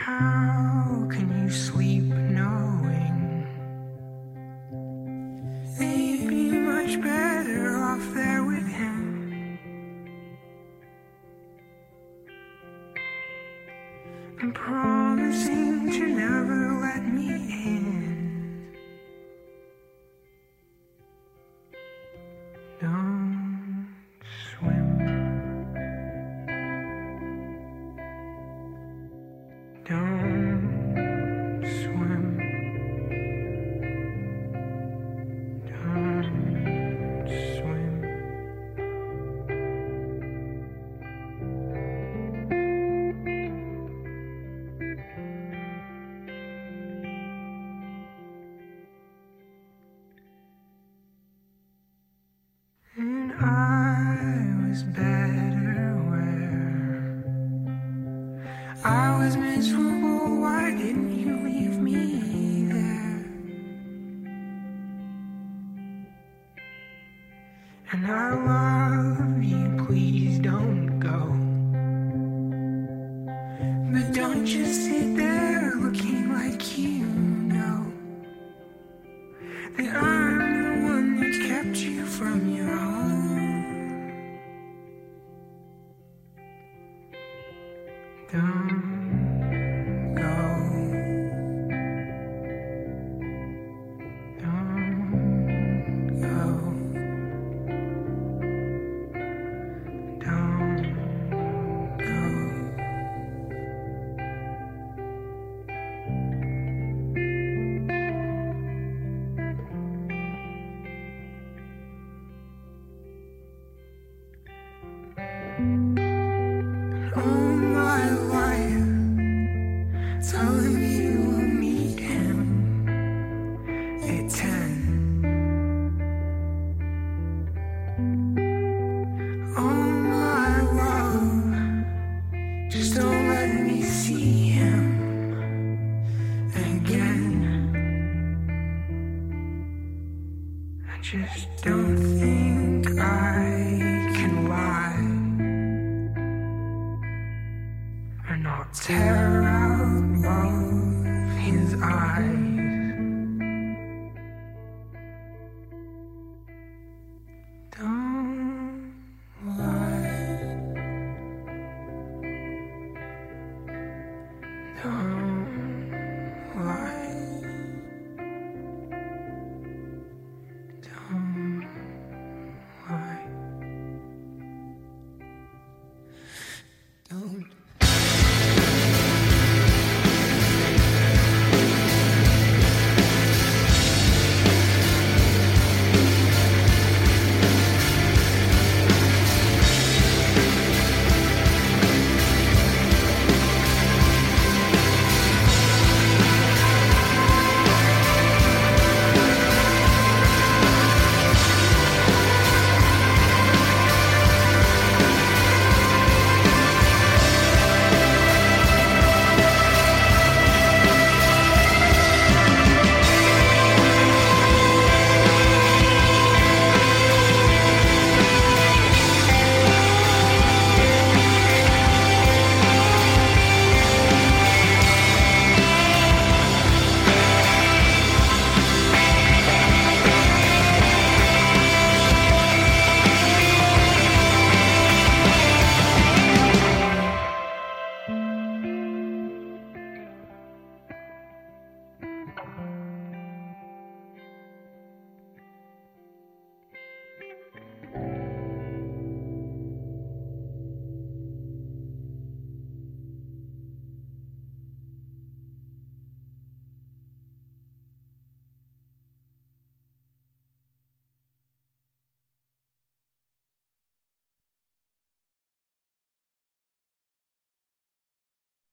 how can you sleep knowing that you'd be much better off there with him? And promising to never let me in. Don't was miserable. Why didn't you leave me there? And I love you, please don't go. But don't just sit there looking like you know that I'm the one that kept you from your home. Don't just don't think I not tear.